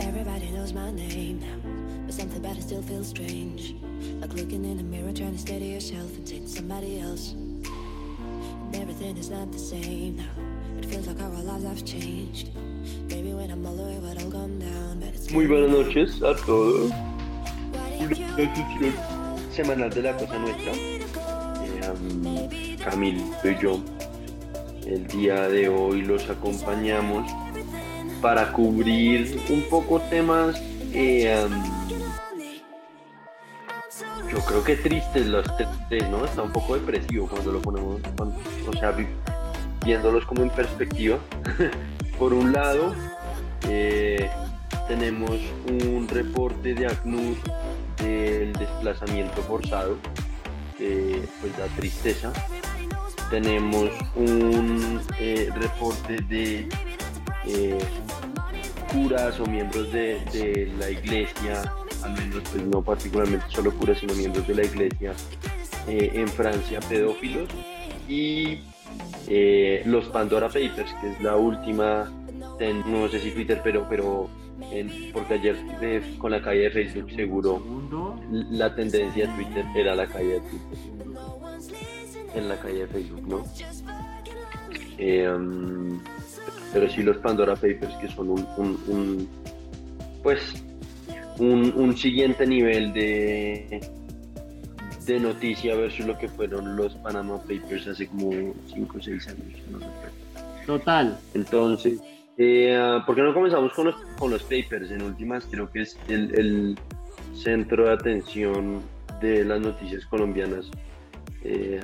Everybody knows my name now, but something about it still feels strange. Like looking in the mirror, trying to steady yourself and to somebody else. And everything is not the same now. It feels like our lives have changed. Maybe when I'm older, it would all gone down, but it's Muy buenas noches a todos. Semanal de la cosa nuestra. Eh, um, Camil yo. El día de hoy los acompañamos para cubrir un poco temas, eh, um, yo creo que tristes los tres, ¿no? Está un poco depresivo cuando lo ponemos, o sea, vi- viéndolos como en perspectiva. Por un lado, eh, tenemos un reporte de ACNUR del desplazamiento forzado, que pues da tristeza. Tenemos un eh, reporte de eh, curas o miembros de, de la iglesia, al menos pues no particularmente solo curas, sino miembros de la iglesia eh, en Francia pedófilos y eh, los Pandora Papers, que es la última, no sé si Twitter, pero, pero porque ayer eh, con la caída de Facebook seguro la tendencia de Twitter era la caída de Twitter en la caída de Facebook, ¿no? Eh, um, pero sí los Pandora Papers que son un, un- un, pues un, un siguiente nivel de de noticia versus lo que fueron los Panama Papers hace como 5 o 6 años, no recuerdo. Total. Entonces, eh, ah, ¿por qué no comenzamos con los, con los papers? En últimas, creo que es el, el centro de atención de las noticias colombianas eh,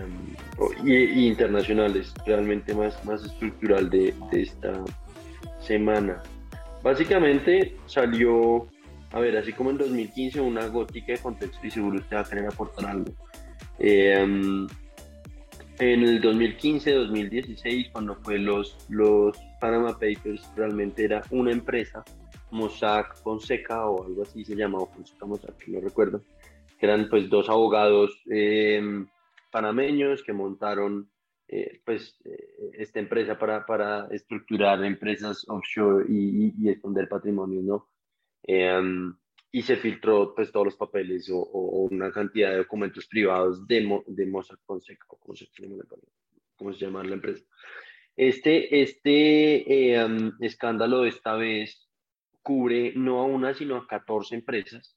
y, y internacionales, realmente más, más estructural de, de esta semana. Básicamente salió, a ver, así como en 2015, una gótica de contexto y seguro usted va a querer aportar algo. Eh, um, en el 2015-2016, cuando fue los, los Panama Papers, realmente era una empresa, Mossack Fonseca o algo así se llamaba, Fonseca Mossack, no recuerdo, que eran pues dos abogados eh, panameños que montaron eh, pues eh, esta empresa para, para estructurar empresas offshore y, y- y esconder patrimonio, ¿no? Eh, y se filtró pues todos los papeles o, o- una cantidad de documentos privados de, de Mossack Fonseca, o como se se llama la empresa. Este, este um, escándalo de esta vez cubre no a una, sino a 14 empresas,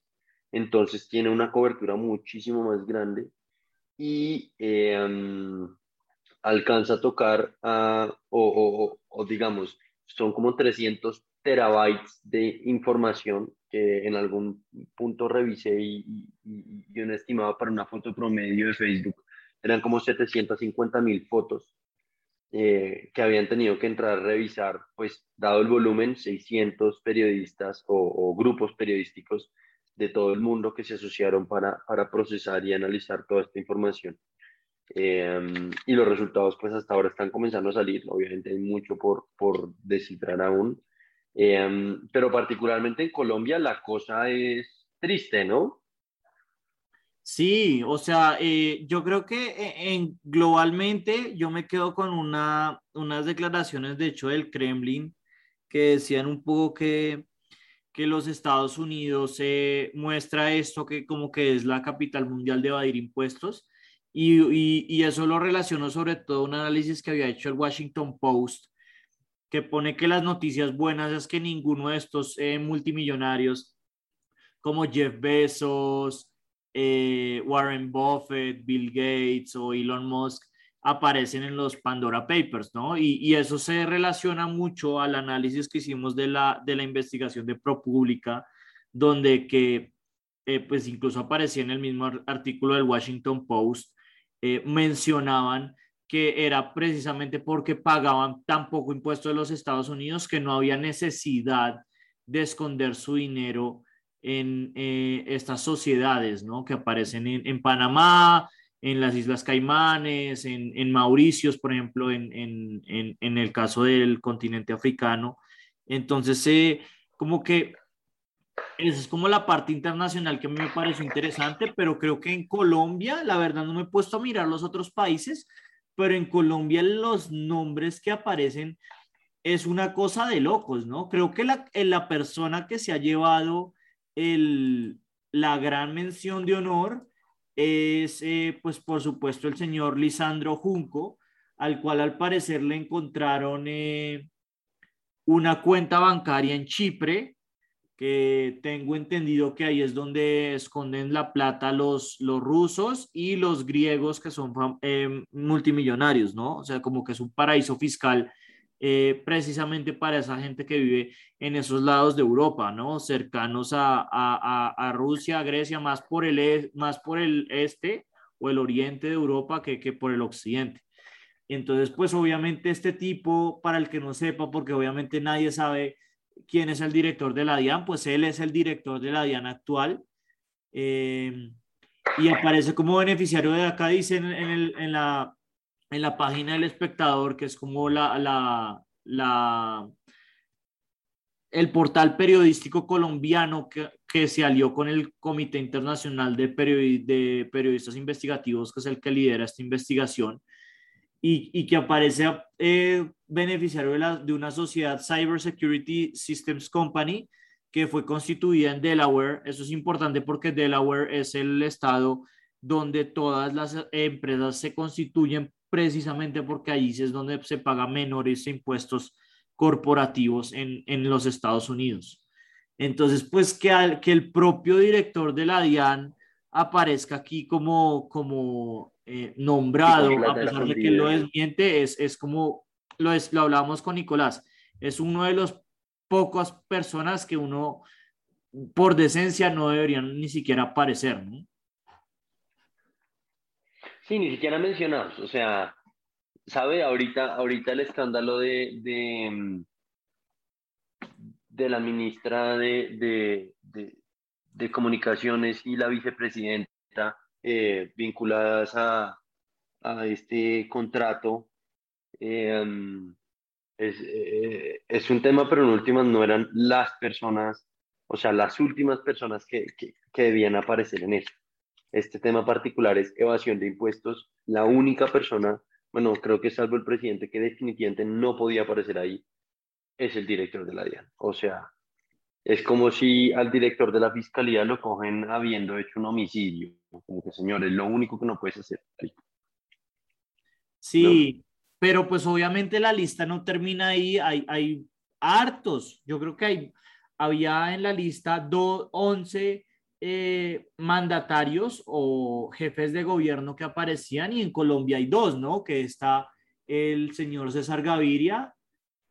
entonces tiene una cobertura muchísimo más grande y eh, alcanza a tocar a, o, o- o- digamos, son como 300 terabytes de información que en algún punto revisé y, y, y- y un estimado para una foto promedio de Facebook eran como 750 mil fotos eh, que habían tenido que entrar a revisar, pues dado el volumen, 600 periodistas o, o grupos periodísticos de todo el mundo que se asociaron para, para procesar y analizar toda esta información. Eh, y los resultados pues hasta ahora están comenzando a salir, obviamente hay mucho por, por descifrar aún, Eh, pero particularmente en Colombia la cosa es triste, ¿no? Sí, o sea, eh, yo creo que e- en, globalmente yo me quedo con una, unas declaraciones, de hecho, del Kremlin, que decían un poco que, que los Estados Unidos eh, muestra esto que como que es la capital mundial de evadir impuestos, y, y, eso lo relacionó sobre todo un análisis que había hecho el Washington Post, que pone que las noticias buenas es que ninguno de estos eh, multimillonarios como Jeff Bezos, eh, Warren Buffett, Bill Gates o Elon Musk aparecen en los Pandora Papers, ¿no? Y, eso se relaciona mucho al análisis que hicimos de la, de la investigación de ProPublica, donde que, eh, pues incluso aparecía en el mismo ar- artículo del Washington Post, eh, mencionaban que era precisamente porque pagaban tan poco impuesto de los Estados Unidos que no había necesidad de esconder su dinero en eh, estas sociedades, ¿no? Que aparecen en, en Panamá, en las Islas Caimanes, en, en Mauricios, por ejemplo, en, en, en, el caso del continente africano. Entonces, eh, como que esa es como la parte internacional que a mí me pareció interesante, pero creo que en Colombia, la verdad no me he puesto a mirar los otros países, pero en Colombia los nombres que aparecen es una cosa de locos, ¿no? Creo que la, la persona que se ha llevado el, la gran mención de honor es, eh, pues por supuesto, el señor Lisandro Junco, al cual al parecer le encontraron eh, una cuenta bancaria en Chipre, que tengo entendido que ahí es donde esconden la plata los, los rusos y los griegos que son eh, multimillonarios, ¿no? O sea, como que es un paraíso fiscal eh, precisamente para esa gente que vive en esos lados de Europa, ¿no? Cercanos a, a, a Rusia, a Grecia, más por, el, e, más por el este o el oriente de Europa que, que por el occidente. Entonces, pues obviamente este tipo, para el que no sepa, porque obviamente nadie sabe quién es el director de la DIAN, pues él es el director de la DIAN actual. Eh, y aparece como beneficiario de acá, dice en, en, la, en la página del espectador, que es como la, la, la el portal periodístico colombiano que, que, se alió con el Comité Internacional de, de Periodistas Investigativos, que es el que lidera esta investigación y, que aparece eh, beneficiario de, la, de una sociedad Cyber Security Systems Company que fue constituida en Delaware. Eso es importante porque Delaware es el estado donde todas las empresas se constituyen precisamente porque allí es donde se pagan menores impuestos corporativos en, en los Estados Unidos. Entonces, pues que, al, que el propio director de la DIAN aparezca aquí como, como eh, nombrado, a pesar de que lo desmiente, es, es como lo, es, lo hablábamos con Nicolás, es uno de los pocas personas que uno por decencia no deberían ni siquiera aparecer, ¿no? Sí, ni siquiera mencionados, o sea, sabe, ahorita, ahorita el escándalo de, de, de la ministra de, de, de, comunicaciones y la vicepresidenta eh, vinculadas a, a, este contrato. Eh, es, eh, es, un tema, pero en últimas no eran las personas, o sea, las últimas personas que, que, que debían aparecer en eso. Este tema particular es evasión de impuestos. La única persona, bueno, creo que salvo el presidente, que definitivamente no podía aparecer ahí, es el director de la DIAN. O sea, es como si al director de la fiscalía lo cogen habiendo hecho un homicidio. Como que, señores, lo único que no puedes hacer. Sí, pero pues obviamente la lista no termina ahí. Hay, hay hartos. Yo creo que hay, había en la lista do, 11 eh, mandatarios o jefes de gobierno que aparecían y en Colombia hay dos, ¿no? Que está el señor César Gaviria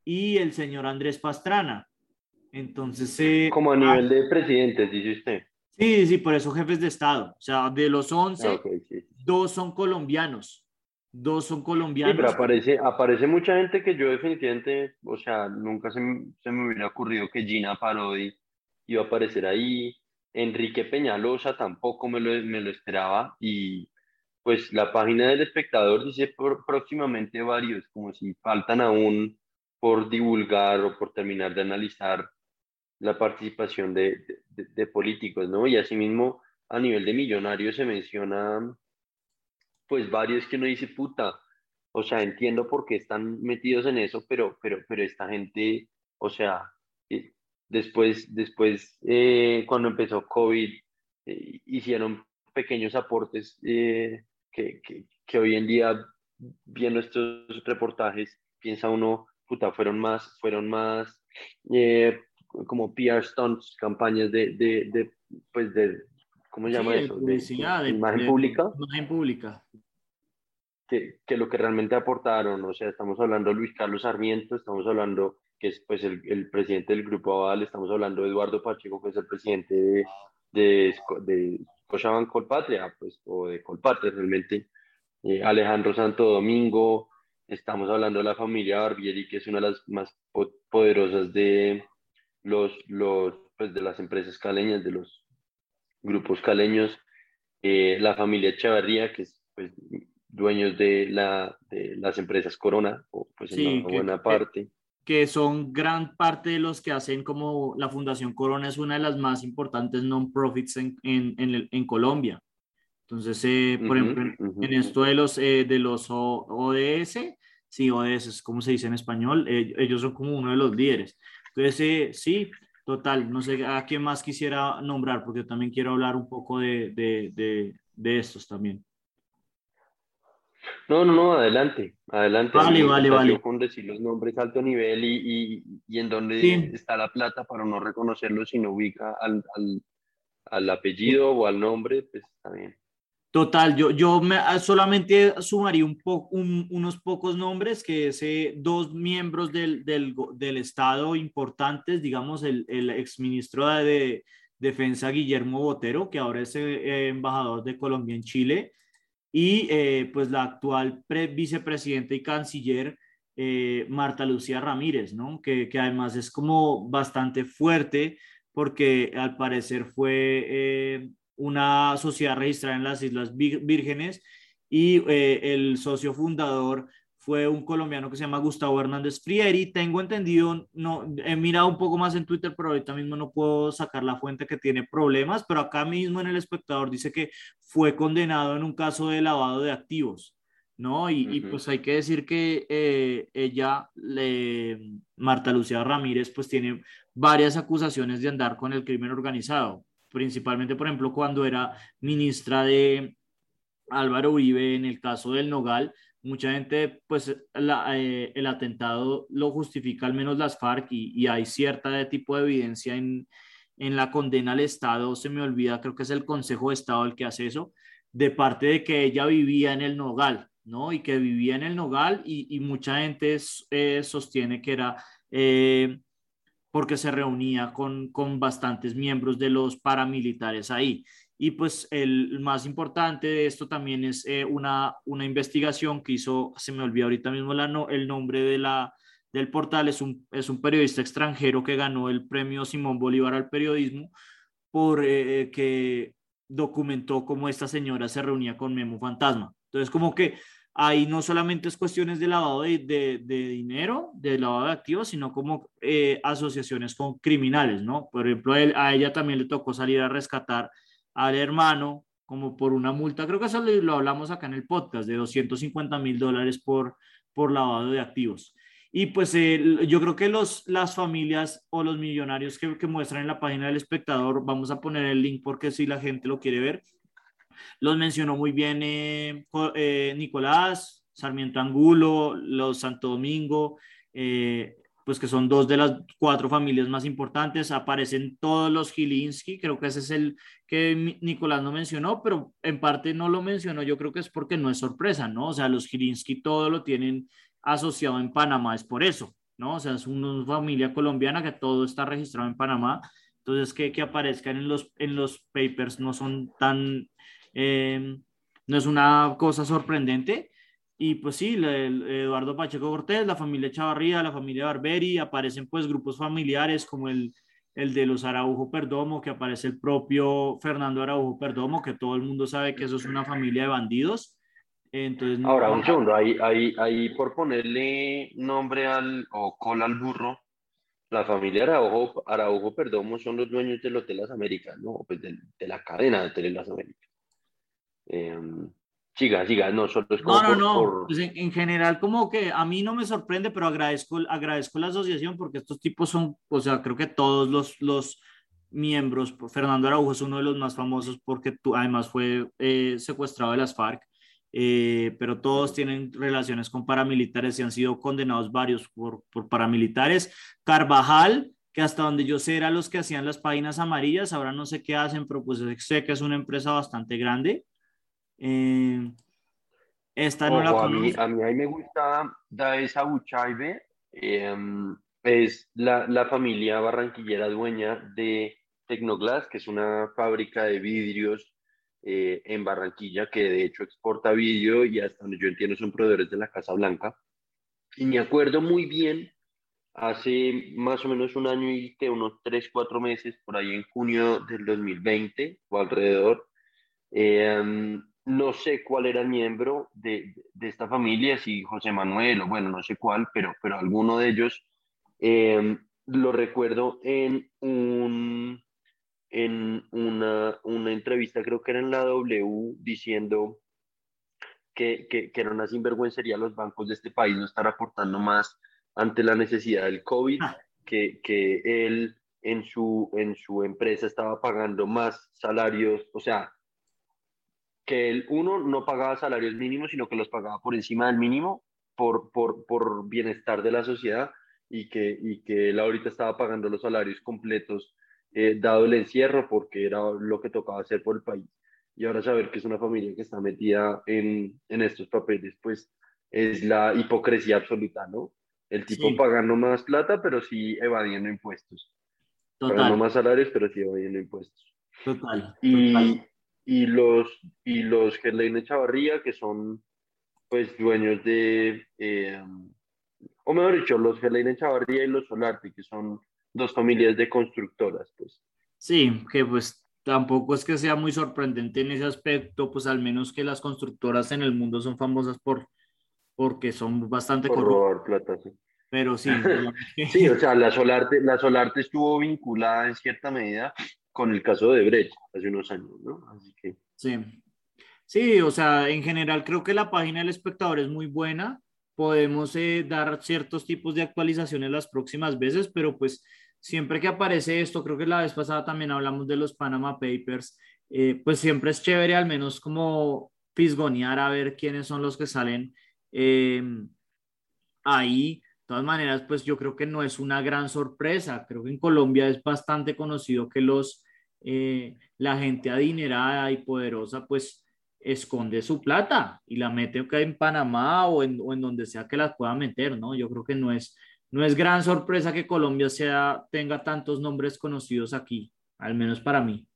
y el señor Andrés Pastrana. Entonces... Eh, Como a nivel ah, de presidentes, dice usted. Sí, sí, por eso jefes de Estado. O sea, de los 11, ah, dos son colombianos. Dos son colombianos. Sí, pero aparece, aparece mucha gente que yo definitivamente, o sea, nunca se, se me hubiera ocurrido que Gina Parodi iba a aparecer ahí. Enrique Peñalosa tampoco me lo, esperaba. Y pues la página del espectador dice próximamente varios, como si faltan aún por divulgar o por terminar de analizar la participación de, políticos, ¿no? Y asimismo, a nivel de millonarios se menciona, pues varios que uno dice, puta, o sea, entiendo por qué están metidos en eso, pero, pero, pero esta gente, o sea, después, después eh, cuando empezó COVID, eh, hicieron pequeños aportes que, que, que, hoy en día, viendo estos reportajes, piensa uno, puta, fueron más, fueron más como PR stunts, campañas de, de, de pues de, ¿cómo se llama eso? De, imagen pública. Imagen pública. Que, que, lo que realmente aportaron, o sea, estamos hablando de Luis Carlos Sarmiento, estamos hablando que es pues el, el presidente del Grupo Aval, estamos hablando de Eduardo Pacheco, que es el presidente de, de, de Scotiabank Colpatria, pues, o de Colpatria realmente, eh, Alejandro Santo Domingo, estamos hablando de la familia Barbieri, que es una de las más poderosas de, los, los pues de las empresas caleñas, de los grupos caleños, eh, la familia Echeverría, que es pues, dueños de, la, de las empresas Corona, o pues en una buena parte. Que, son gran parte de los que hacen como la Fundación Corona es una de las más importantes non-profits en, en, en, en, Colombia. Entonces, eh, por ejemplo, en, esto de los, eh, de los ODS, Sí, ODS es como se dice en español. Eh, ellos son como uno de los líderes. Entonces, eh, sí, total. No sé a quién más quisiera nombrar, porque yo también quiero hablar un poco de, de, de, de estos también. No, no, no, adelante, adelante. Vale, vale, vale. Con decir los nombres alto nivel y, y, y en dónde está la plata para no reconocerlo si no ubica al, al, al apellido o al nombre, pues está bien. Total, yo, yo me, ah, solamente sumaría un po, unos pocos nombres, que es dos miembros del, del, del, Estado importantes, digamos, el, el exministro de Defensa Guillermo Botero, que ahora es eh, embajador de Colombia en Chile, y eh, pues la actual vicepresidenta y canciller eh, Marta Lucía Ramírez, ¿no? Que, que, además es como bastante fuerte porque al parecer fue eh, una sociedad registrada en las Islas Vírgenes y el socio fundador fue un colombiano que se llama Gustavo Hernández Frieri. Tengo entendido, no, he mirado un poco más en Twitter, pero ahorita mismo no puedo sacar la fuente que tiene problemas, pero acá mismo en el espectador dice que fue condenado en un caso de lavado de activos, ¿no? Y, pues hay que decir que eh, ella, le, Marta Lucía Ramírez, pues tiene varias acusaciones de andar con el crimen organizado, principalmente, por ejemplo, cuando era ministra de Álvaro Uribe en el caso del Nogal, mucha gente, pues eh, el atentado lo justifica al menos las FARC y, hay cierta tipo de evidencia en, en, la condena al Estado, se me olvida, creo que es el Consejo de Estado el que hace eso, de parte de que ella vivía en el Nogal, ¿no? Y que vivía en el Nogal y, mucha gente eh, sostiene que era... Eh, porque se reunía con, con bastantes miembros de los paramilitares ahí. Y pues el más importante de esto también es eh, una, una investigación que hizo, se me olvidó ahorita mismo la, no, el nombre de la, del portal, es un, es un periodista extranjero que ganó el premio Simón Bolívar al periodismo por eh, eh, que documentó cómo esta señora se reunía con Memo Fantasma. Entonces como que ahí no solamente es cuestiones de lavado de, de, de dinero, de lavado de activos, sino como asociaciones con criminales, ¿no? Por ejemplo, a ella también le tocó salir a rescatar al hermano como por una multa, creo que eso lo hablamos acá en el podcast, de 250 mil dólares por, por lavado de activos. Y pues yo creo que los, las familias o los millonarios que, que, muestran en la página del espectador, vamos a poner el link porque si la gente lo quiere ver, los mencionó muy bien eh, eh, Nicolás, Sarmiento Angulo, los Santo Domingo, eh, pues que son dos de las cuatro familias más importantes, aparecen todos los Gilinski, creo que ese es el que Nicolás no mencionó, pero en parte no lo mencionó, yo creo que es porque no es sorpresa, ¿no? O sea, los Gilinski todo lo tienen asociado en Panamá, es por eso, ¿no? O sea, es una familia colombiana que todo está registrado en Panamá, entonces que, que aparezcan en los, en los papers no son tan, eh, no es una cosa sorprendente, y pues sí, Eduardo Pacheco Cortés, la familia Chavarría, la familia Barberi, aparecen pues grupos familiares como el, el de los Araujo Perdomo, que aparece el propio Fernando Araujo Perdomo, que todo el mundo sabe que eso es una familia de bandidos. Entonces, Ahora, un segundo, ahí, ahí, ahí por ponerle nombre al, o cola al burro, la familia Araujo, Araujo Perdomo son los dueños del Hotel Las Américas, ¿no? Pues de, de la cadena de Hotel Las Américas. Eh, Siga, siga, no, solo es como No, no, no, pues en, general como que a mí no me sorprende, pero agradezco, agradezco la asociación porque estos tipos son, o sea, creo que todos los, los miembros, Fernando Araujo es uno de los más famosos porque tú, además fue eh, secuestrado de las FARC, eh, pero todos tienen relaciones con paramilitares y han sido condenados varios por, por paramilitares. Carvajal, que hasta donde yo sé eran los que hacían las páginas amarillas, ahora no sé qué hacen, pero pues sé que es una empresa bastante grande. Eh, esta no la a mí, a mí, me gusta Daesa Buchaibe, em, es la, la, familia barranquillera dueña de Tecnoglass, que es una fábrica de vidrios eh, en Barranquilla que de hecho exporta vidrio y hasta donde yo entiendo son proveedores de la Casa Blanca. Y me acuerdo muy bien, hace más o menos un año y que unos 3, 4 meses, por ahí en junio del 2020 o alrededor, eh, no sé cuál era el miembro de, de, esta familia, si José Manuel o bueno, no sé cuál, pero, pero alguno de ellos eh, lo recuerdo en, un, en una, una entrevista, creo que era en la W, diciendo que, que, que era una sinvergüencería los bancos de este país no estar aportando más ante la necesidad del COVID, ah. que, que él en su, en su empresa estaba pagando más salarios, o sea, que el uno no pagaba salarios mínimos, sino que los pagaba por encima del mínimo por, por, por bienestar de la sociedad y que, y que él ahorita estaba pagando los salarios completos eh, dado el encierro porque era lo que tocaba hacer por el país. Y ahora saber que es una familia que está metida en, en estos papeles, pues es la hipocresía absoluta, ¿no? El tipo pagando más plata, pero sí evadiendo impuestos. Total. Pagando más salarios, pero sí evadiendo impuestos. Total. Y, y los, y los Chavarría, que son pues dueños de, eh, o mejor dicho, los Gerlaine Chavarría y los Solarte, que son dos familias de constructoras, pues. Sí, que pues tampoco es que sea muy sorprendente en ese aspecto, pues al menos que las constructoras en el mundo son famosas por porque son bastante por robar plata, sí. Pero sí. sí, o sea, la Solarte, la Solarte estuvo vinculada en cierta medida con el caso de Brecht hace unos años, ¿no? Así que... Sí. Sí, o sea, en general creo que la página del espectador es muy buena. Podemos eh, dar ciertos tipos de actualizaciones las próximas veces, pero pues siempre que aparece esto, creo que la vez pasada también hablamos de los Panama Papers, eh, pues siempre es chévere al menos como fisgonear a ver quiénes son los que salen eh, ahí. De todas maneras, pues yo creo que no es una gran sorpresa. Creo que en Colombia es bastante conocido que los eh, la gente adinerada y poderosa pues esconde su plata y la mete en Panamá o en, o en donde sea que las pueda meter, ¿no? Yo creo que no es, no es gran sorpresa que Colombia sea, tenga tantos nombres conocidos aquí, al menos para mí.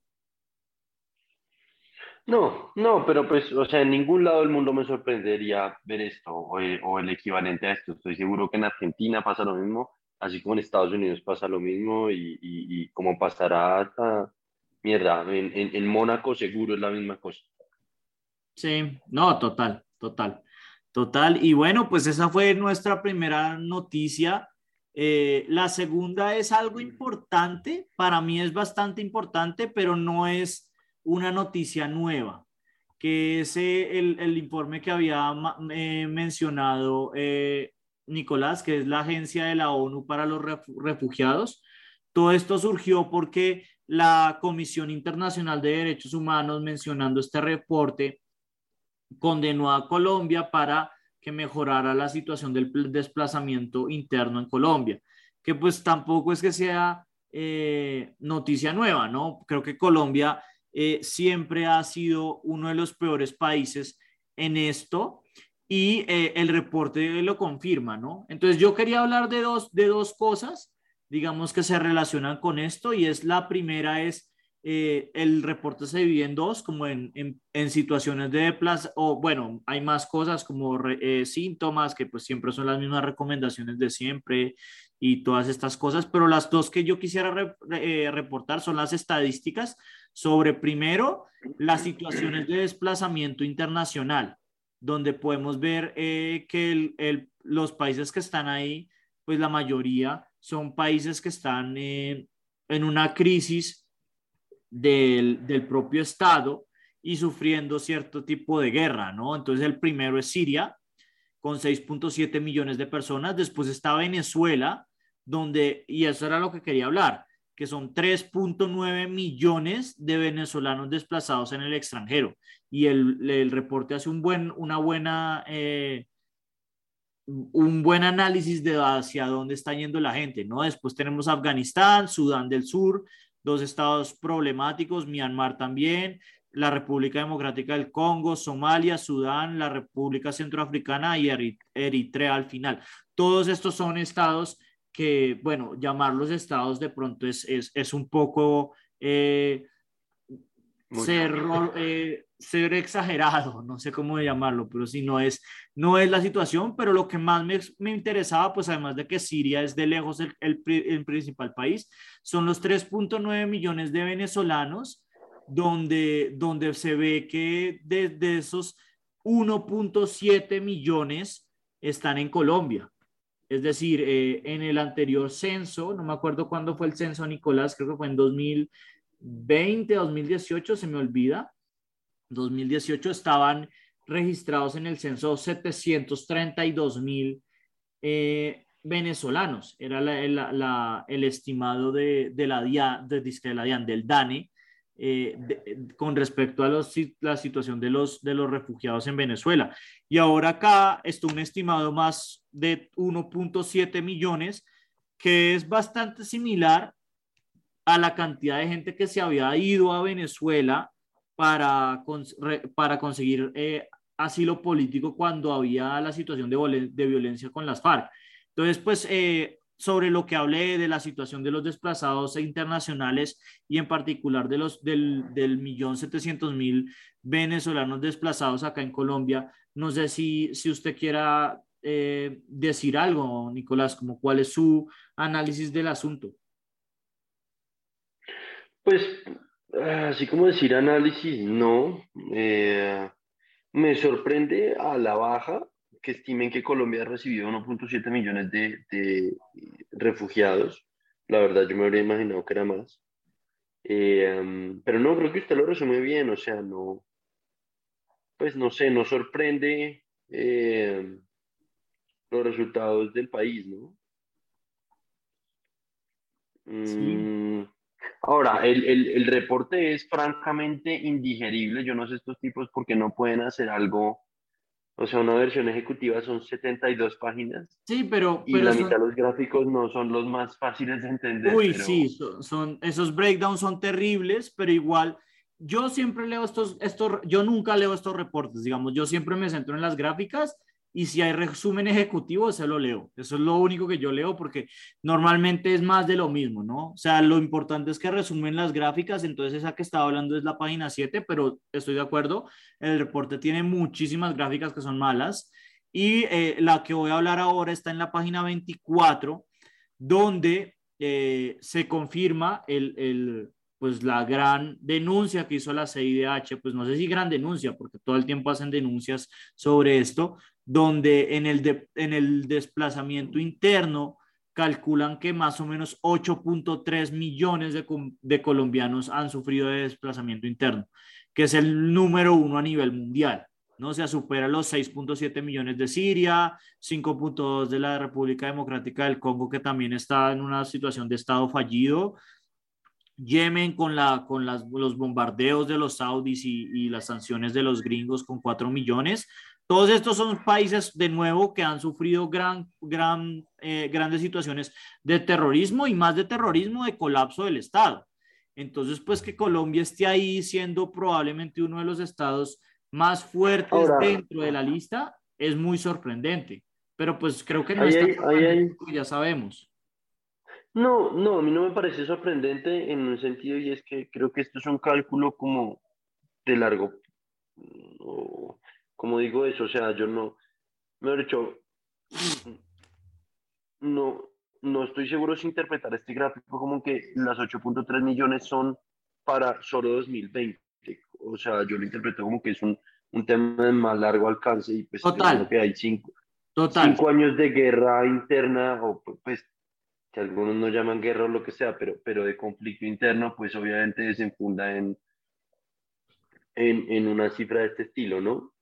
No, no, pero pues, o sea, en ningún lado del mundo me sorprendería ver esto o, o, el equivalente a esto. Estoy seguro que en Argentina pasa lo mismo, así como en Estados Unidos pasa lo mismo y, y, y como pasará hasta, mierda, en, en, Mónaco seguro es la misma cosa. Sí, no, total, total, total. Y bueno, pues esa fue nuestra primera noticia. Eh, la segunda es algo importante, para mí es bastante importante, pero no es una noticia nueva, que es eh, el, el, informe que había eh, mencionado Nicolás, que es la agencia de la ONU para los refugiados. Todo esto surgió porque la Comisión Internacional de Derechos Humanos, mencionando este reporte, condenó a Colombia para que mejorara la situación del desplazamiento interno en Colombia, que pues tampoco es que sea eh, noticia nueva, ¿no? Creo que Colombia eh, siempre ha sido uno de los peores países en esto y eh, el reporte lo confirma, ¿no? Entonces yo quería hablar de dos, de dos cosas digamos que se relacionan con esto y es la primera es eh, el reporte se divide en dos, como en, en, situaciones de plaza, o bueno, hay más cosas como eh, síntomas, que pues siempre son las mismas recomendaciones de siempre y todas estas cosas, pero las dos que yo quisiera eh, reportar son las estadísticas sobre primero las situaciones de desplazamiento internacional, donde podemos ver que el, los países que están ahí, pues la mayoría son países que están en una crisis del, del, propio Estado y sufriendo cierto tipo de guerra, ¿no? Entonces el primero es Siria, con 6.7 millones de personas. Después está Venezuela, donde, y eso era lo que quería hablar, que son 3.9 millones de venezolanos desplazados en el extranjero. Y el, el reporte hace un buen, una buena eh, un buen análisis de hacia dónde está yendo la gente, ¿no? Después tenemos Afganistán, Sudán del Sur, dos estados problemáticos, Myanmar también, la República Democrática del Congo, Somalia, Sudán, la República Centroafricana y Eritrea al final. Todos estos son estados que, bueno, llamarlos estados de pronto es, es, es un poco eh, ser, eh, ser exagerado, no sé cómo llamarlo, pero si no es, no es la situación, pero lo que más me, me interesaba, pues además de que Siria es de lejos el, el, principal país, son los 3.9 millones de venezolanos, donde, donde se ve que de, de esos 1.7 millones están en Colombia. Es decir, eh, en el anterior censo, no me acuerdo cuándo fue el censo, Nicolás, creo que fue en 2020, 2018, se me olvida, 2018 estaban registrados en el censo 732 mil eh, venezolanos. Era el estimado de, la DIA, de, de la DIAN, del DANE, eh, con respecto a los, la situación de los, de los refugiados en Venezuela. Y ahora acá está un estimado más de 1.7 millones, que es bastante similar a la cantidad de gente que se había ido a Venezuela para, para conseguir eh, asilo político cuando había la situación de, de, violencia con las FARC. Entonces, pues eh, sobre lo que hablé de la situación de los desplazados internacionales y en particular de los del, del millón setecientos mil venezolanos desplazados acá en Colombia. No sé si, si usted quiera eh, decir algo, Nicolás, como cuál es su análisis del asunto. Pues, así como decir análisis, no. Eh, me sorprende a la baja que estimen que Colombia ha recibido 1.7 millones de, refugiados. La verdad, yo me habría imaginado que era más. Eh, pero no, creo que usted lo resume bien, o sea, no, pues no sé, no sorprende eh, los resultados del país, ¿no? Mm, ahora, el, el, el, reporte es francamente indigerible. Yo no sé estos tipos por qué no pueden hacer algo o sea, una versión ejecutiva son 72 páginas. Sí, pero... Y la mitad de los gráficos no son los más fáciles de entender. Uy, sí, son, esos breakdowns son terribles, pero igual yo siempre leo estos, estos, yo nunca leo estos reportes, digamos, yo siempre me centro en las gráficas y si hay resumen ejecutivo, se lo leo. Eso es lo único que yo leo porque normalmente es más de lo mismo, ¿no? O sea, lo importante es que resumen las gráficas, entonces esa que estaba hablando es la página 7, pero estoy de acuerdo, el reporte tiene muchísimas gráficas que son malas y eh, la que voy a hablar ahora está en la página 24, donde eh, se confirma el, el pues la gran denuncia que hizo la CIDH, pues no sé si gran denuncia, porque todo el tiempo hacen denuncias sobre esto, donde en el, en el desplazamiento interno calculan que más o menos 8.3 millones de, de, colombianos han sufrido de desplazamiento interno, que es el número uno a nivel mundial. ¿no? O sea, supera los 6.7 millones de Siria, 5.2 de la República Democrática del Congo, que también está en una situación de estado fallido, Yemen con, la, con las, los bombardeos de los saudis y, y, las sanciones de los gringos con 4 millones. Todos estos son países, de nuevo, que han sufrido gran, gran, eh, grandes situaciones de terrorismo y más de terrorismo, de colapso del Estado. Entonces, pues que Colombia esté ahí siendo probablemente uno de los estados más fuertes dentro de la lista es muy sorprendente. Pero pues creo que no está ya sabemos. No, no, a mí no me parece sorprendente en un sentido y es que creo que esto es un cálculo como de largo, como digo eso, o sea, yo no, me he dicho, no, no estoy seguro si interpretar este gráfico como que las 8.3 millones son para solo 2020, o sea, yo lo interpreto como que es un, un tema de más largo alcance y pues Total. que hay cinco, cinco años de guerra interna o pues que algunos no llaman guerra o lo que sea, pero, pero de conflicto interno, pues obviamente desenfunda en, en, en una cifra de este estilo, ¿no?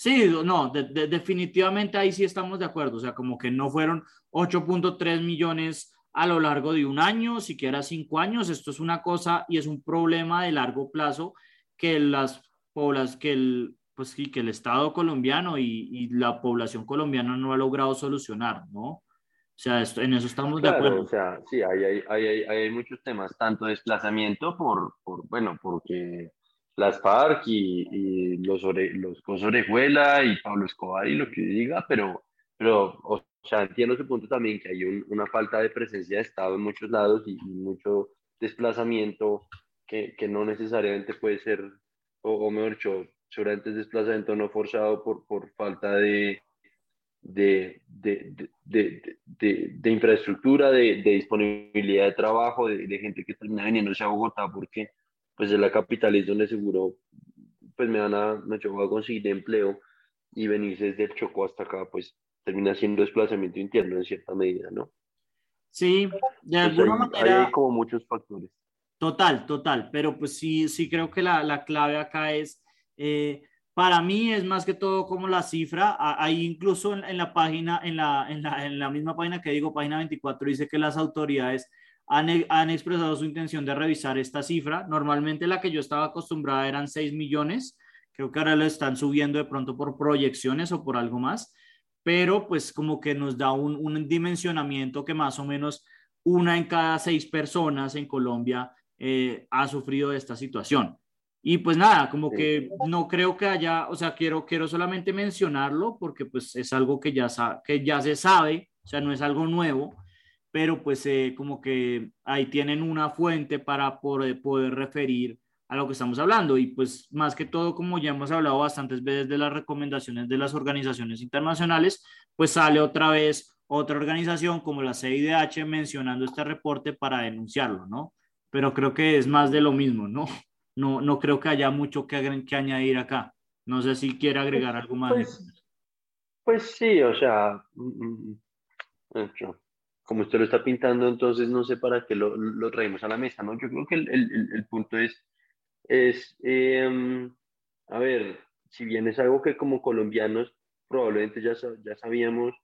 Sí, no, definitivamente ahí sí estamos de acuerdo, o sea, como que no fueron 8.3 millones a lo largo de un año, siquiera cinco años, esto es una cosa y es un problema de largo plazo que las poblas, que el, pues sí, que el Estado colombiano y, y la población colombiana no ha logrado solucionar, ¿no? O sea, en eso estamos de acuerdo. O sea, sí, hay, hay, hay, hay, muchos temas, tanto desplazamiento por, por bueno, porque las FARC y, y los, los con Orejuela y Pablo Escobar y lo que diga, pero, pero o sea, entiendo su punto también que hay una falta de presencia de Estado en muchos lados y, mucho desplazamiento que, que, no necesariamente puede ser, o, o mejor dicho, seguramente es desplazamiento no forzado por, por falta de, de, de, de, de infraestructura, de, disponibilidad de trabajo, de, gente que termina viniéndose a Bogotá porque pues es la capital es donde seguro pues me van a, me a conseguir empleo y venirse desde el Chocó hasta acá pues termina siendo desplazamiento interno en cierta medida, ¿no? Sí, de alguna manera. Hay como muchos factores. Total, total, pero pues sí, sí creo que la, la clave acá es eh, para mí es más que todo como la cifra, ahí incluso en, la página, en la, en, la, en la misma página que digo, página 24, dice que las autoridades han, han, expresado su intención de revisar esta cifra. Normalmente la que yo estaba acostumbrada eran 6 millones, creo que ahora lo están subiendo de pronto por proyecciones o por algo más, pero pues como que nos da un, un dimensionamiento que más o menos una en cada seis personas en Colombia eh, ha sufrido esta situación. Y pues nada, como que no creo que haya, o sea, quiero, quiero solamente mencionarlo porque pues es algo que ya, que ya se sabe, o sea, no es algo nuevo, pero pues eh, como que ahí tienen una fuente para poder, poder referir a lo que estamos hablando. Y pues más que todo, como ya hemos hablado bastantes veces de las recomendaciones de las organizaciones internacionales, pues sale otra vez otra organización como la CIDH mencionando este reporte para denunciarlo, ¿no? Pero creo que es más de lo mismo, ¿no? no, no creo que haya mucho que, que añadir acá. No sé si quiere agregar algo más. Pues, pues sí, o sea, mm, mm, mm, como usted lo está pintando, entonces no sé para qué lo, lo traemos a la mesa, ¿no? Yo creo que el, el, el punto es, es em, a ver, si bien es algo que como colombianos probablemente ya, ya sabíamos,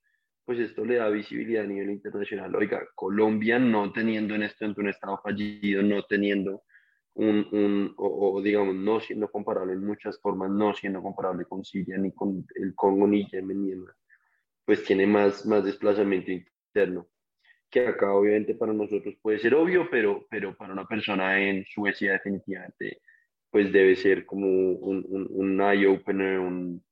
pues esto le da visibilidad a nivel internacional. Oiga, Colombia no teniendo en esto un estado fallido, no teniendo un, un o, digamos, no siendo comparable en muchas formas, no siendo comparable con Siria, ni con el Congo, ni Yemen, ni pues tiene más, más desplazamiento interno, que acá obviamente para nosotros puede ser obvio, pero, pero para una persona en Suecia definitivamente pues debe ser como un, un, un eye-opener, un,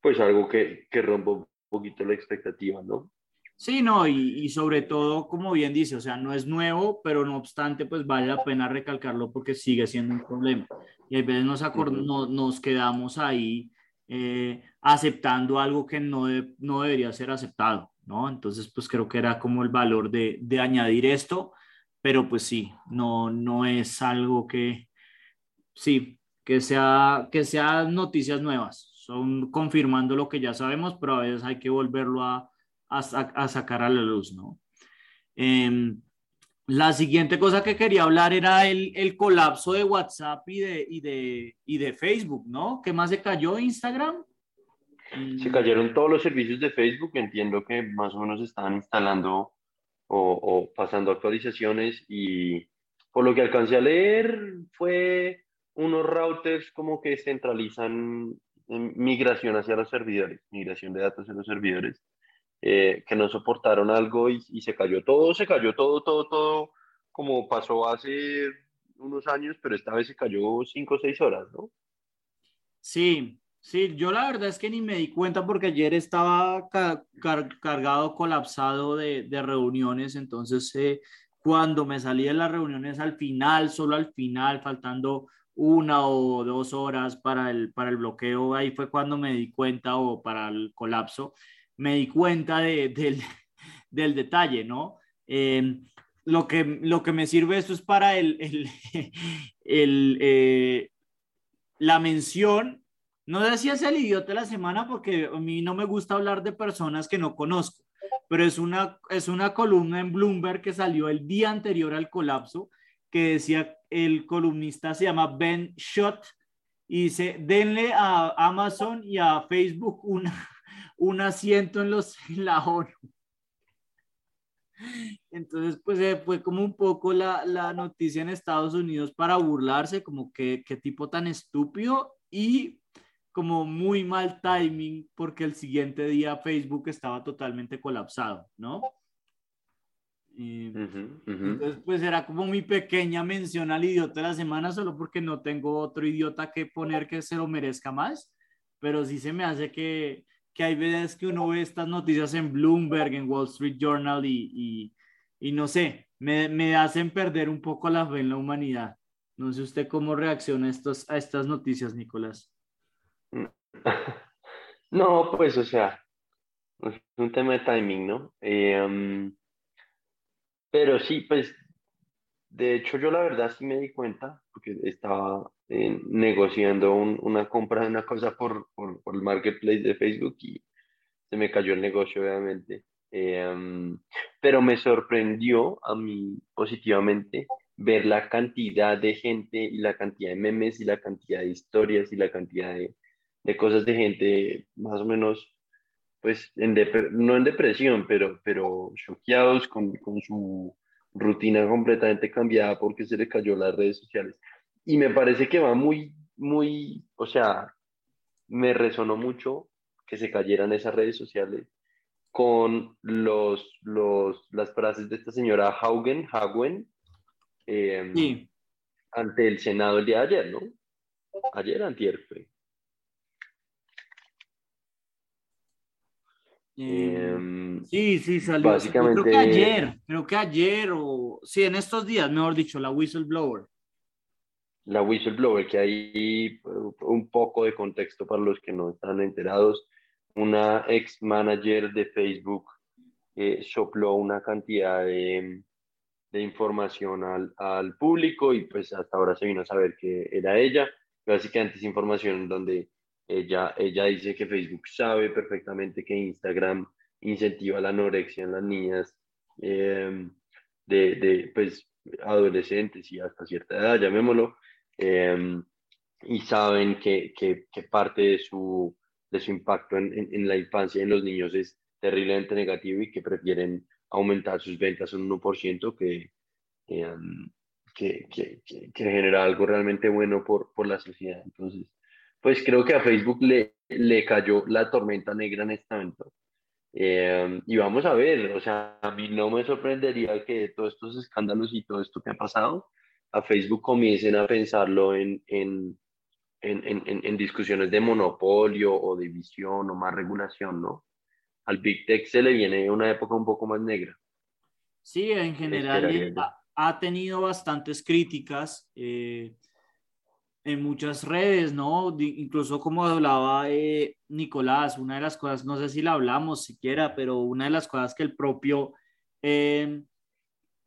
pues algo que, que rompa un poquito la expectativa, ¿no? Sí, no, y, sobre todo, como bien dice, o sea, no es nuevo, pero no obstante, pues vale la pena recalcarlo porque sigue siendo un problema. Y a veces nos, nos quedamos ahí eh, aceptando algo que no, no debería ser aceptado, ¿no? Entonces, pues creo que era como el valor de, de añadir esto, pero pues sí, no, no es algo que, sí, que sea, que sean noticias nuevas, son confirmando lo que ya sabemos, pero a veces hay que volverlo a a, sacar a la luz, ¿no? Em, la siguiente cosa que quería hablar era el, el colapso de WhatsApp y de, y, de, y de Facebook, ¿no? ¿Qué más se cayó? ¿Instagram? Se cayeron todos los servicios de Facebook, entiendo que más o menos estaban instalando o, o pasando actualizaciones y por lo que alcancé a leer fue unos routers como que centralizan migración hacia los servidores, migración de datos en los servidores eh, que no soportaron algo y, se cayó todo, se cayó todo, todo, todo, como pasó hace unos años, pero esta vez se cayó cinco o seis horas, ¿no? Sí, sí, yo la verdad es que ni me di cuenta porque ayer estaba cargado, colapsado de, reuniones, entonces eh, cuando me salí de las reuniones al final, solo al final, faltando una o dos horas para el, para el bloqueo, ahí fue cuando me di cuenta o para el colapso me di cuenta de, del, detalle, ¿no? Em, lo, que, lo que me sirve esto es para el, el, eh, la mención. No decías el idiota de la semana porque a mí no me gusta hablar de personas que no conozco, pero es una, es una columna en Bloomberg que salió el día anterior al colapso que decía, el columnista se llama Ben Schott y dice, denle a Amazon y a Facebook una, un asiento en, los, en la ONU. Entonces, pues eh, fue como un poco la, la, noticia en Estados Unidos para burlarse, como que qué tipo tan estúpido y como muy mal timing porque el siguiente día Facebook estaba totalmente colapsado, ¿no? Entonces, pues era como mi pequeña mención al idiota de la semana, solo porque no tengo otro idiota que poner que se lo merezca más, pero sí se me hace que, que hay veces que uno ve estas noticias en Bloomberg, en Wall Street Journal y, y, no sé, me, me, hacen perder un poco la fe en la humanidad. No sé usted cómo reacciona a, estos, a estas noticias, Nicolás. No, pues, o sea, es un tema de timing, ¿no? Eh, um, pero sí, pues, de hecho, yo la verdad sí me di cuenta, porque estaba eh, negociando una compra de una cosa por, por, el marketplace de Facebook y se me cayó el negocio, obviamente. Eh, pero me sorprendió a mí positivamente ver la cantidad de gente y la cantidad de memes y la cantidad de historias y la cantidad de, de cosas de gente más o menos, pues, en no en depresión, pero, pero choqueados con, con su rutina completamente cambiada porque se le cayó las redes sociales. Y me parece que va muy, muy, o sea, me resonó mucho que se cayeran esas redes sociales con los, los, las frases de esta señora Haugen, Hagen, em, ante el Senado el día de ayer, ¿no? Ayer, antier fue. Em, sí, sí, salió. Básicamente, creo que ayer, creo que ayer o sí, en estos días, mejor dicho, la whistleblower. La whistleblower, que hay un poco de contexto para los que no están enterados. Una ex manager de Facebook eh, sopló una cantidad de, de información al, al, público y pues hasta ahora se vino a saber que era ella. Básicamente es información donde ella, ella dice que Facebook sabe perfectamente que Instagram incentiva la anorexia en las niñas em, de, de, pues, adolescentes y hasta cierta edad, llamémoslo, em, y saben que, que, parte de su, de su impacto en, en, la infancia y en los niños es terriblemente negativo y que prefieren aumentar sus ventas un 1% que, em, que, que, que, genera algo realmente bueno por, por la sociedad. Entonces, pues creo que a Facebook le, le cayó la tormenta negra en este momento. Eh, y vamos a ver, o sea, a mí no me sorprendería que todos estos escándalos y todo esto que ha pasado, a Facebook comiencen a pensarlo en, en, en, en, discusiones de monopolio o de visión o más regulación, ¿no? Al Big Tech se le viene una época un poco más negra. Sí, en general ha, ha, tenido bastantes críticas. Eh, en muchas redes, ¿no? incluso como hablaba eh, Nicolás, una de las cosas, no sé si la hablamos siquiera, pero una de las cosas que el propio eh,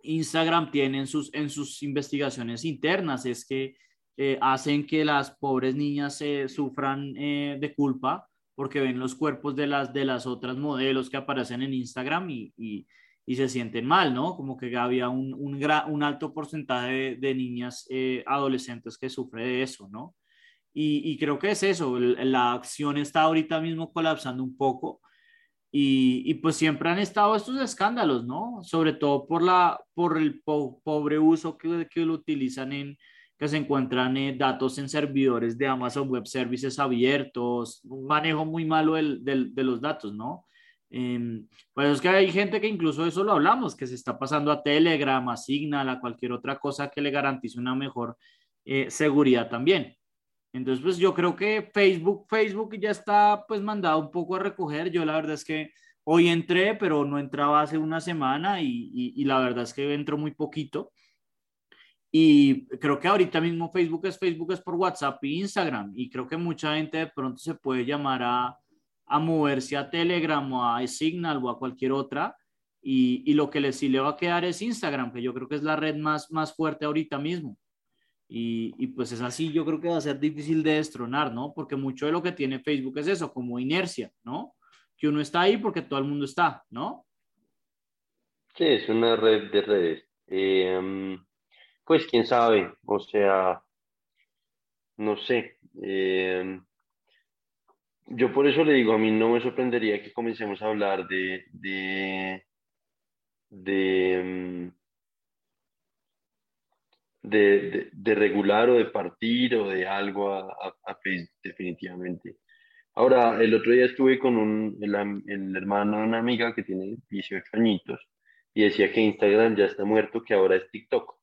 Instagram tiene en sus, en sus investigaciones internas es que eh, hacen que las pobres niñas sufran de culpa porque ven los cuerpos de las, de las otras modelos que aparecen en Instagram y y se sienten mal, ¿no? Como que había un, un, un alto porcentaje de, niñas eh, adolescentes que sufre de eso, ¿no? Y, y, creo que es eso, la acción está ahorita mismo colapsando un poco y, y, pues siempre han estado estos escándalos, ¿no? Sobre todo por, la, por el pobre uso que, que lo utilizan en, que se encuentran eh, datos en servidores de Amazon Web Services abiertos, un manejo muy malo del, del, de los datos, ¿no? Eh, pues es que hay gente que incluso eso lo hablamos, que se está pasando a Telegram, a Signal, a cualquier otra cosa que le garantice una mejor eh, seguridad también. Entonces, pues yo creo que Facebook, Facebook ya está pues mandado un poco a recoger. Yo la verdad es que hoy entré, pero no entraba hace una semana y, y, la verdad es que entró muy poquito. Y creo que ahorita mismo Facebook es Facebook es por WhatsApp e Instagram. Y creo que mucha gente de pronto se puede llamar a, a moverse a Telegram o a Signal o a cualquier otra. Y, y, lo que le, sí le va a quedar es Instagram, que yo creo que es la red más, más fuerte ahorita mismo. Y, y, pues es así, yo creo que va a ser difícil de destronar, ¿no? Porque mucho de lo que tiene Facebook es eso, como inercia, ¿no? Que uno está ahí porque todo el mundo está, ¿no? Sí, es una red de redes. Eh, pues quién sabe, o sea, no sé. Eh, yo por eso le digo, a mí no me sorprendería que comencemos a hablar de, de, de, mm, de, regular o de partir o de algo a, a, definitivamente. Ahora, el otro día estuve con un, el, el, hermano de una amiga que tiene 18 añitos y decía que Instagram ya está muerto, que ahora es TikTok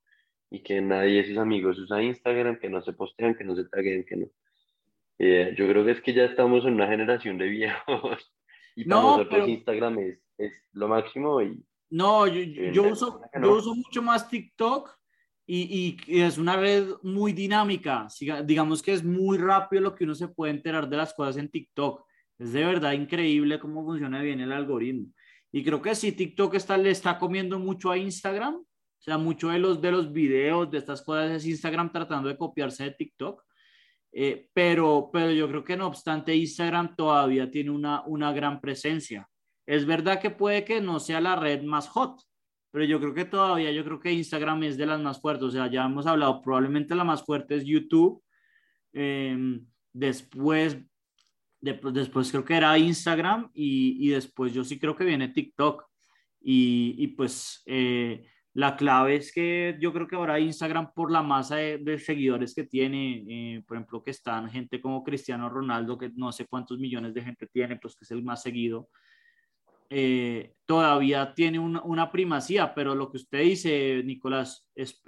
y que nadie de sus amigos usa Instagram, que no se postean, que no se taguen, que no. Eh, yo creo que es que ya estamos en una generación de viejos y para nosotros Instagram es, es, lo máximo. Y, no, yo, yo uso, yo uso mucho más TikTok y, y, es una red muy dinámica. Digamos que es muy rápido lo que uno se puede enterar de las cosas en TikTok. Es de verdad increíble cómo funciona bien el algoritmo. Y creo que sí, TikTok está, le está comiendo mucho a Instagram. O sea, mucho de los, de los videos, de estas cosas es Instagram tratando de copiarse de TikTok. Eh, pero, pero yo creo que no obstante Instagram todavía tiene una, una gran presencia. Es verdad que puede que no sea la red más hot, pero yo creo que todavía, yo creo que Instagram es de las más fuertes. O sea, ya hemos hablado, probablemente la más fuerte es YouTube. Em, después después creo que era Instagram y, y, después yo sí creo que viene TikTok. Y, y pues eh, la clave es que yo creo que ahora Instagram por la masa de, seguidores que tiene, eh, por ejemplo, que están gente como Cristiano Ronaldo, que no sé cuántos millones de gente tiene, pues que es el más seguido, eh, todavía tiene una, primacía, pero lo que usted dice, Nicolás, es,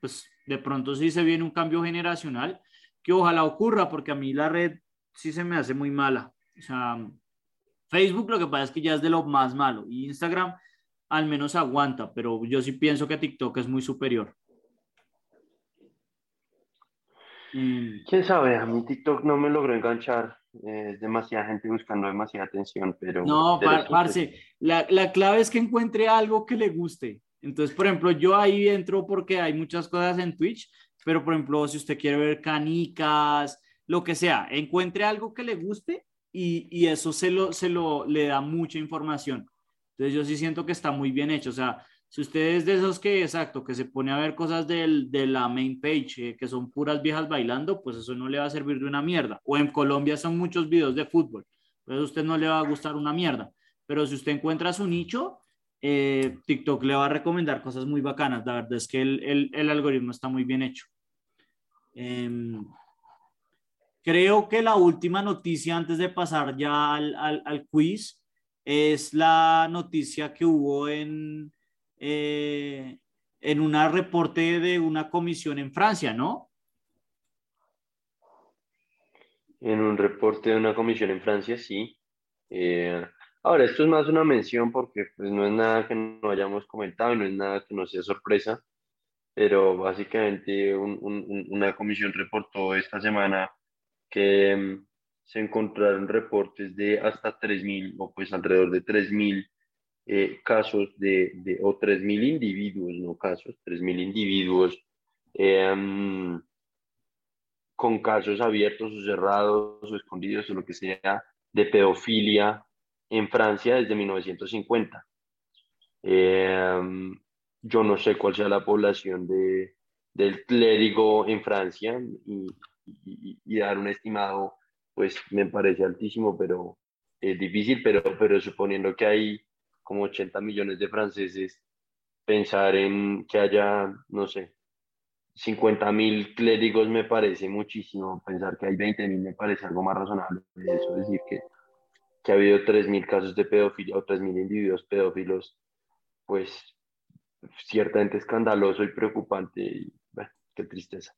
pues de pronto sí se viene un cambio generacional que ojalá ocurra, porque a mí la red sí se me hace muy mala. O sea, Facebook lo que pasa es que ya es de lo más malo y Instagram al menos aguanta, pero yo sí pienso que TikTok es muy superior. Mm. Quién sabe, a mí TikTok no me logró enganchar. Es demasiada gente buscando demasiada atención, pero. No, parce, la, la clave es que encuentre algo que le guste. Entonces, por ejemplo, yo ahí entro porque hay muchas cosas en Twitch, pero por ejemplo, si usted quiere ver canicas, lo que sea, encuentre algo que le guste y, y eso se lo, se lo le da mucha información. Entonces yo sí siento que está muy bien hecho. O sea, si usted es de esos que, exacto, que se pone a ver cosas de la main page, eh, que son puras viejas bailando, pues eso no le va a servir de una mierda. O en Colombia son muchos videos de fútbol, pues a usted no le va a gustar una mierda. Pero si usted encuentra su nicho, eh, TikTok le va a recomendar cosas muy bacanas. La verdad es que el, algoritmo está muy bien hecho. Em, creo que la última noticia antes de pasar ya al quiz es la noticia que hubo en, eh, en un reporte de una comisión en Francia, ¿no? En un reporte de una comisión en Francia, sí. Eh, ahora, esto es más una mención porque pues, no es nada que no hayamos comentado, no es nada que no sea sorpresa, pero básicamente una comisión reportó esta semana que se encontraron reportes de hasta 3.000 o pues alrededor de 3.000 eh, casos de, de o 3.000 individuos, no casos, 3.000 individuos em, con casos abiertos o cerrados o escondidos o lo que sea de pedofilia en Francia desde 1950. Em, yo no sé cuál sea la población de, del clérigo en Francia y, y dar un estimado pues me parece altísimo, pero es difícil, pero, pero suponiendo que hay como 80 millones de franceses, pensar en que haya, no sé, 50 mil clérigos me parece muchísimo, pensar que hay 20 mil me parece algo más razonable, eso es decir que, que ha habido 3 mil casos de pedofilia o 3 mil individuos pedófilos, pues ciertamente escandaloso y preocupante y bueno, qué tristeza.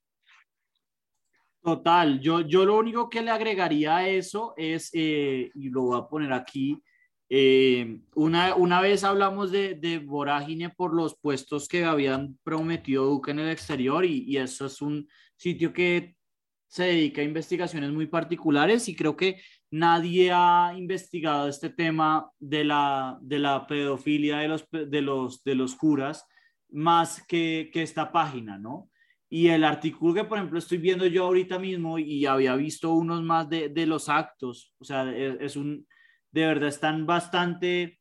Total, yo, yo lo único que le agregaría a eso es, eh, y lo voy a poner aquí, eh, una, una vez hablamos de, de, vorágine por los puestos que habían prometido Duque en el exterior y, y, eso es un sitio que se dedica a investigaciones muy particulares y creo que nadie ha investigado este tema de la, de la pedofilia de los, de, los, de los curas más que, que esta página, ¿no? Y el artículo que, por ejemplo, estoy viendo yo ahorita mismo y había visto unos más de, de los actos, o sea, es, un, de verdad están bastante,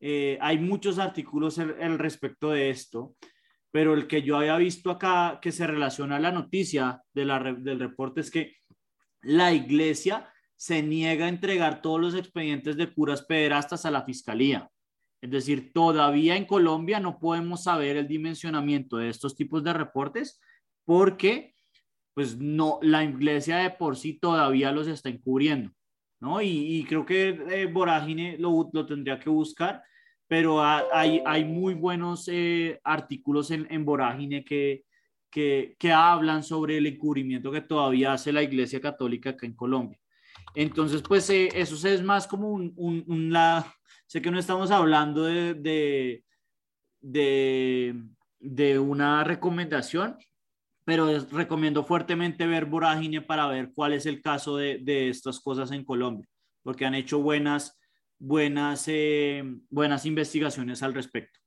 eh, hay muchos artículos al respecto de esto, pero el que yo había visto acá que se relaciona a la noticia de la, del reporte es que la iglesia se niega a entregar todos los expedientes de curas pederastas a la fiscalía. Es decir, todavía en Colombia no podemos saber el dimensionamiento de estos tipos de reportes porque pues no, la iglesia de por sí todavía los está encubriendo, ¿no? Y, creo que eh, Vorágine lo, lo, tendría que buscar, pero hay, hay muy buenos eh, artículos en, en Vorágine que, que, que, hablan sobre el encubrimiento que todavía hace la iglesia católica acá en Colombia. Entonces, pues eh, eso es más como un, un, un la, sé que no estamos hablando de, de, de, de una recomendación, pero recomiendo fuertemente ver Vorágine para ver cuál es el caso de, de estas cosas en Colombia, porque han hecho buenas, buenas, eh, buenas investigaciones al respecto.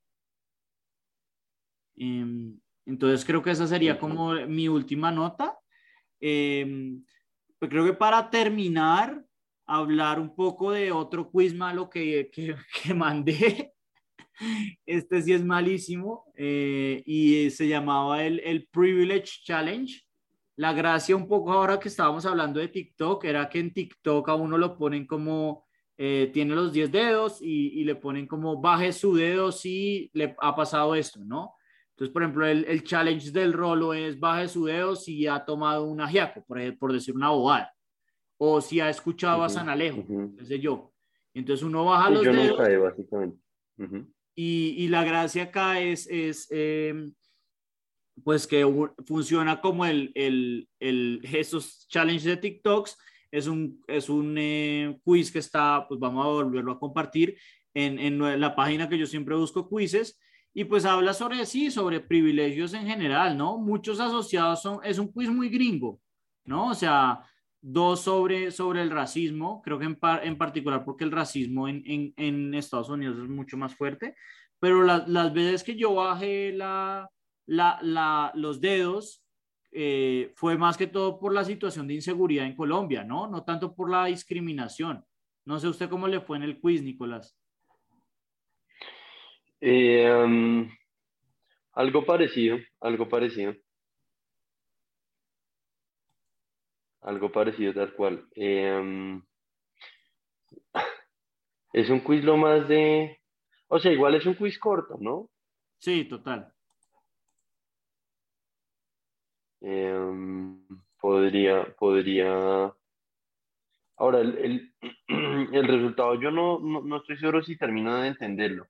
Eh, entonces creo que esa sería como mi última nota. Eh, pues creo que para terminar, hablar un poco de otro quiz malo que, que, que mandé. Este sí es malísimo eh, y se llamaba el, el Privilege Challenge. la gracia un poco ahora que estábamos hablando de TikTok era que en TikTok a uno lo ponen como, eh, tiene los 10 dedos y, y, le ponen como baje su dedo si le ha pasado esto, ¿no? Entonces, por ejemplo, el, el challenge del rolo es baje su dedo si ha tomado un ajiaco, por, por decir una bobada, o si ha escuchado a San Alejo, uh -huh. yo. Entonces uno baja los yo dedos. Nunca he, básicamente. Uh -huh. Y, la gracia acá es, es eh, pues que funciona como el, el, el, esos challenges de TikToks, es un, es un eh, quiz que está, pues vamos a volverlo a compartir en, en la página que yo siempre busco quizzes, y pues habla sobre sí, sobre privilegios en general, ¿no? Muchos asociados son, es un quiz muy gringo, ¿no? O sea, dos sobre, sobre el racismo, creo que en, par, en particular porque el racismo en, en, en, Estados Unidos es mucho más fuerte, pero la, las veces que yo bajé la, la, la, los dedos eh, fue más que todo por la situación de inseguridad en Colombia, ¿no? No tanto por la discriminación. No sé usted cómo le fue en el quiz, Nicolás. Eh, um, algo parecido, algo parecido. Algo parecido tal cual. Eh, um, es un quiz lo más de... O sea, igual es un quiz corto, ¿no? Sí, total. Eh, um, podría, podría... Ahora, el, el, el resultado yo no, no, no estoy seguro si termino de entenderlo.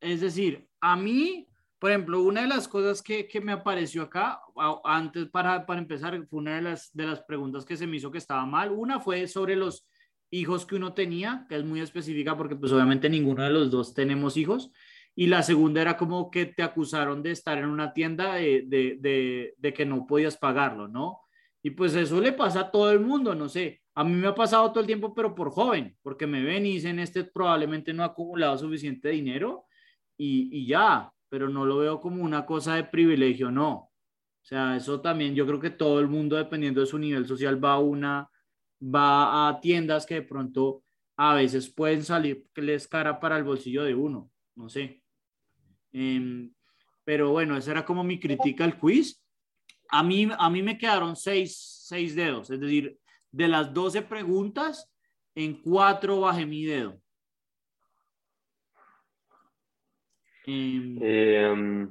Es decir, a mí, por ejemplo, una de las cosas que, que me apareció acá, antes para, para, empezar, fue una de las, de las preguntas que se me hizo que estaba mal. Una fue sobre los hijos que uno tenía, que es muy específica porque pues obviamente ninguno de los dos tenemos hijos. Y la segunda era como que te acusaron de estar en una tienda de, de, de, de que no podías pagarlo, ¿no? Y pues eso le pasa a todo el mundo, no sé. A mí me ha pasado todo el tiempo, pero por joven, porque me ven y dicen, este probablemente no ha acumulado suficiente dinero y, y, ya, pero no lo veo como una cosa de privilegio, no. O sea, eso también yo creo que todo el mundo, dependiendo de su nivel social, va a una, va a tiendas que de pronto a veces pueden salir que les cara para el bolsillo de uno, no sé. Eh, pero bueno, esa era como mi crítica al quiz. A mí, a mí me quedaron seis, seis dedos, es decir, de las 12 preguntas, en cuatro bajé mi dedo. Eh,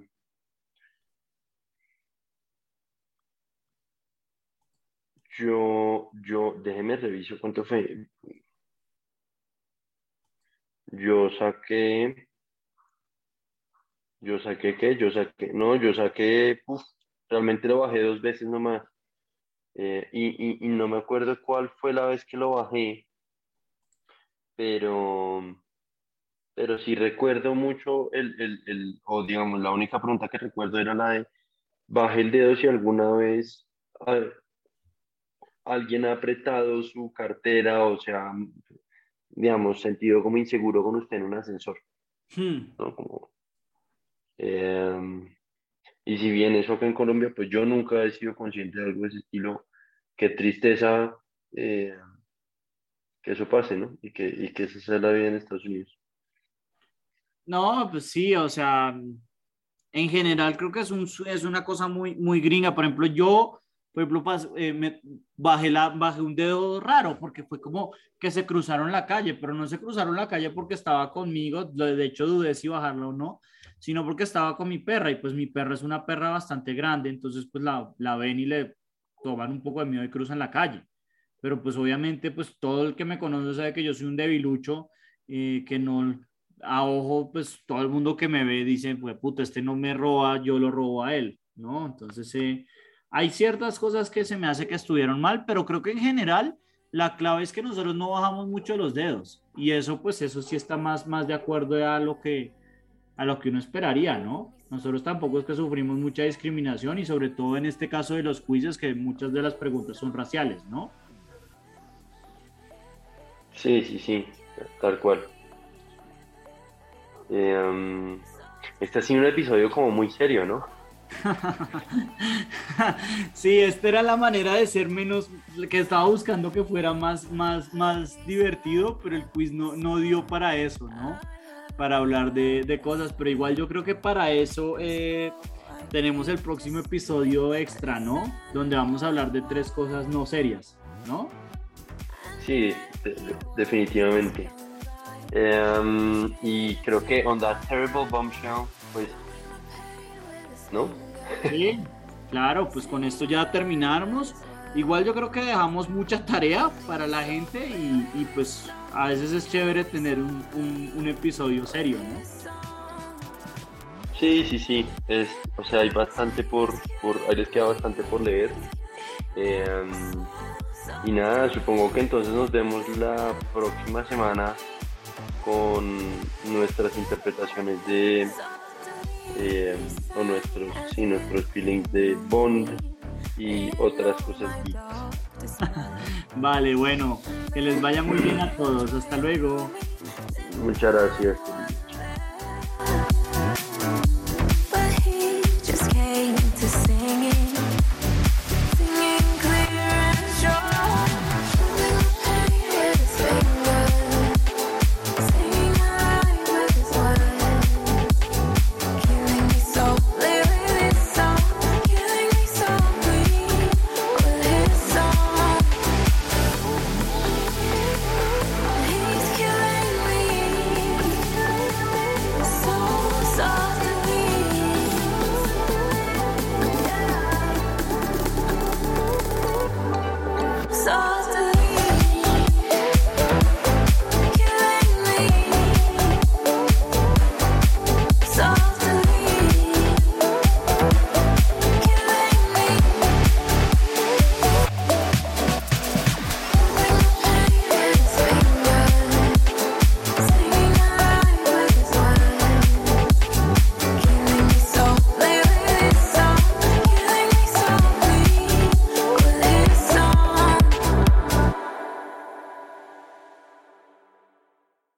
yo, yo, déjeme reviso cuánto fue. Yo saqué, yo saqué qué, yo saqué, no, yo saqué, uf, realmente lo bajé dos veces nomás. Eh, y, y no me acuerdo cuál fue la vez que lo bajé, pero pero sí recuerdo mucho el, el, el, o digamos, la única pregunta que recuerdo era la de, baje el dedo si alguna vez a, alguien ha apretado su cartera o sea, digamos, sentido como inseguro con usted en un ascensor. Hmm. ¿no? Como, eh, y si bien eso que en Colombia, pues yo nunca he sido consciente de algo de ese estilo, qué tristeza eh, que eso pase, ¿no? Y que, y que esa sea la vida en Estados Unidos. No, pues sí, o sea, en general creo que es, un, es una cosa muy, muy gringa. Por ejemplo, yo, por ejemplo, pas, eh, bajé, la, bajé un dedo raro porque fue como que se cruzaron la calle, pero no se cruzaron la calle porque estaba conmigo, de hecho dudé si bajarlo o no, sino porque estaba con mi perra y pues mi perra es una perra bastante grande, entonces pues la, la ven y le toman un poco de miedo y cruzan la calle. Pero pues obviamente pues todo el que me conoce sabe que yo soy un debilucho, eh, que no, a ojo, pues todo el mundo que me ve dice, pues puta, este no me roba, yo lo robo a él, ¿no? Entonces, eh, hay ciertas cosas que se me hace que estuvieron mal, pero creo que en general la clave es que nosotros no bajamos mucho los dedos y eso, pues eso sí está más, más de acuerdo a lo que a lo que uno esperaría, ¿no? Nosotros tampoco es que sufrimos mucha discriminación y sobre todo en este caso de los quizzes que muchas de las preguntas son raciales, ¿no? Sí, sí, sí, tal cual. Eh, este ha sido un episodio como muy serio, ¿no? sí, esta era la manera de ser menos, que estaba buscando que fuera más, más, más divertido, pero el quiz no, no dio para eso, ¿no? Para hablar de, de cosas, pero igual yo creo que para eso, eh, tenemos el próximo episodio extra, ¿no? Donde vamos a hablar de tres cosas no serias, ¿no? Sí, definitivamente. Em, y creo que on that terrible bombshell, pues, ¿no? Sí, claro, pues con esto ya terminamos. Igual yo creo que dejamos mucha tarea para la gente y, pues a veces es chévere tener un, episodio serio, ¿no? Sí, sí, sí. Es, o sea, hay bastante por, por ahí les queda bastante por leer. Em, y nada, supongo que entonces nos vemos la próxima semana con nuestras interpretaciones de eh, o nuestros, sí, nuestros feelings de Bond y otras cosas. vale, bueno, que les vaya muy bien a todos. Hasta luego. Muchas gracias.